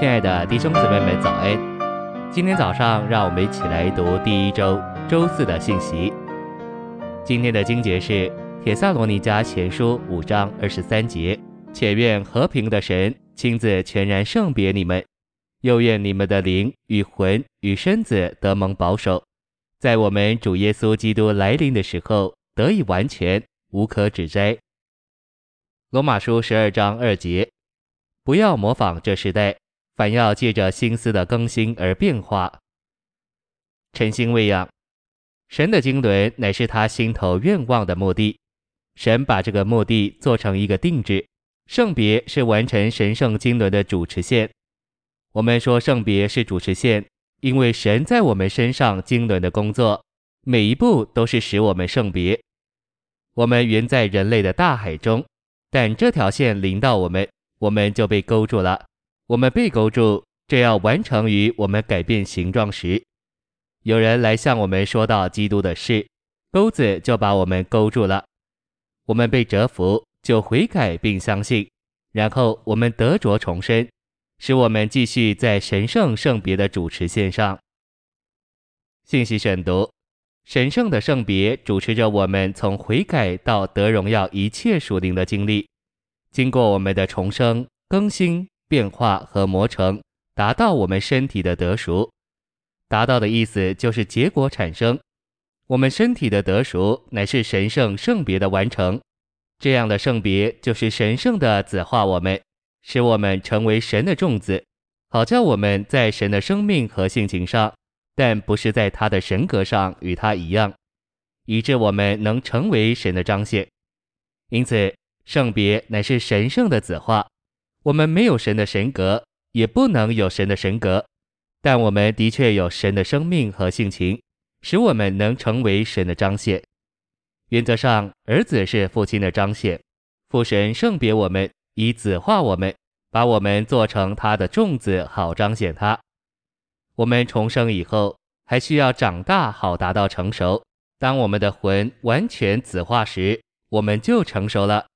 亲爱的弟兄姊妹们，早安！今天早上，让我们一起来读第一周周四的信息。今天的经节是《帖撒罗尼迦前书》五章二十三节：“且愿和平的神亲自全然圣别你们，又愿你们的灵与魂与身子得蒙保守，在我们主耶稣基督来临的时候得以完全，无可指摘。”罗马书十二章二节：“不要模仿这世代。”反要借着心思的更新而变化。晨星喂养，神的经纶乃是他心头愿望的目的。神把这个目的做成一个定制，圣别是完成神圣经纶的主持线。我们说圣别是主持线，因为神在我们身上经纶的工作，每一步都是使我们圣别。我们原在人类的大海中，但这条线临到我们，我们就被勾住了。我们被勾住，这要完成于我们改变形状时。有人来向我们说到基督的事，钩子就把我们勾住了。我们被折服，就悔改并相信，然后我们得着重生，使我们继续在神圣圣别的主持线上。信息选读：神圣的圣别主持着我们从悔改到得荣耀一切属灵的经历，经过我们的重生更新。变化和磨成，达到我们身体的得熟。达到的意思就是结果产生。我们身体的得熟乃是神圣圣别的完成。这样的圣别就是神圣的子化我们，使我们成为神的众子，好叫我们在神的生命和性情上，但不是在他的神格上与他一样，以致我们能成为神的彰显。因此，圣别乃是神圣的子化。我们没有神的神格，也不能有神的神格，但我们的确有神的生命和性情，使我们能成为神的彰显。原则上，儿子是父亲的彰显，父神圣别我们，以子化我们，把我们做成他的众子，好彰显他。我们重生以后，还需要长大，好达到成熟。当我们的魂完全子化时，我们就成熟了。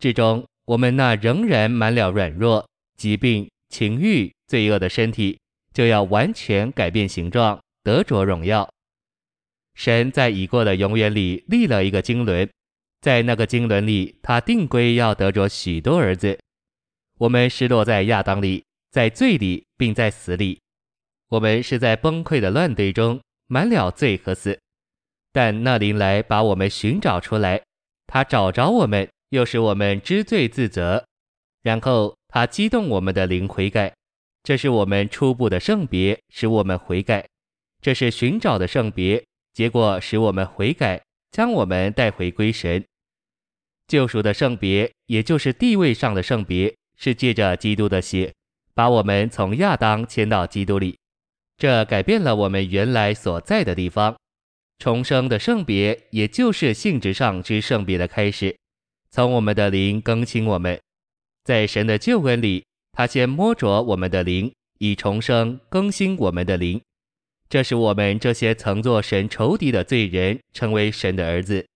至终。我们那仍然满了软弱、疾病、情欲、罪恶的身体，就要完全改变形状，得着荣耀。神在已过的永远里立了一个经纶，在那个经纶里，他定规要得着许多儿子。我们失落在亚当里，在罪里，并在死里。我们是在崩溃的乱堆中，满了罪和死。但那灵来把我们寻找出来，他找着我们。又使我们知罪自责，然后他激动我们的灵悔改，这是我们初步的圣别，使我们悔改；这是寻找的圣别，结果使我们悔改，将我们带回归神。救赎的圣别，也就是地位上的圣别，是借着基督的血，把我们从亚当迁到基督里，这改变了我们原来所在的地方。重生的圣别，也就是性质上之圣别的开始。从我们的灵更新我们，在神的救恩里，他先摸着我们的灵，以重生更新我们的灵。这是我们这些曾做神仇敌的罪人，成为神的儿子。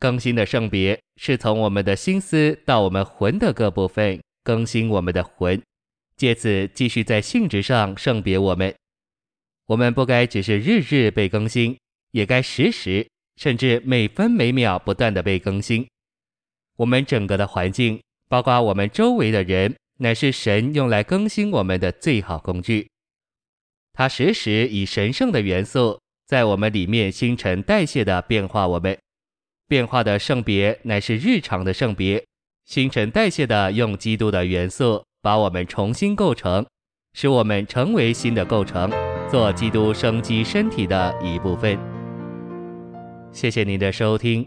更新的圣别是从我们的心思到我们魂的各部分更新我们的魂，借此继续在性质上圣别我们。我们不该只是日日被更新，也该时时甚至每分每秒不断地被更新。我们整个的环境，包括我们周围的人，乃是神用来更新我们的最好工具。他时时以神圣的元素在我们里面新陈代谢地变化我们。变化的圣别乃是日常的圣别，新陈代谢地用基督的元素把我们重新构成，使我们成为新的构成，做基督生机身体的一部分。谢谢您的收听，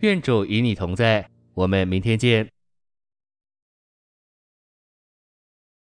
愿主与你同在。我们明天见。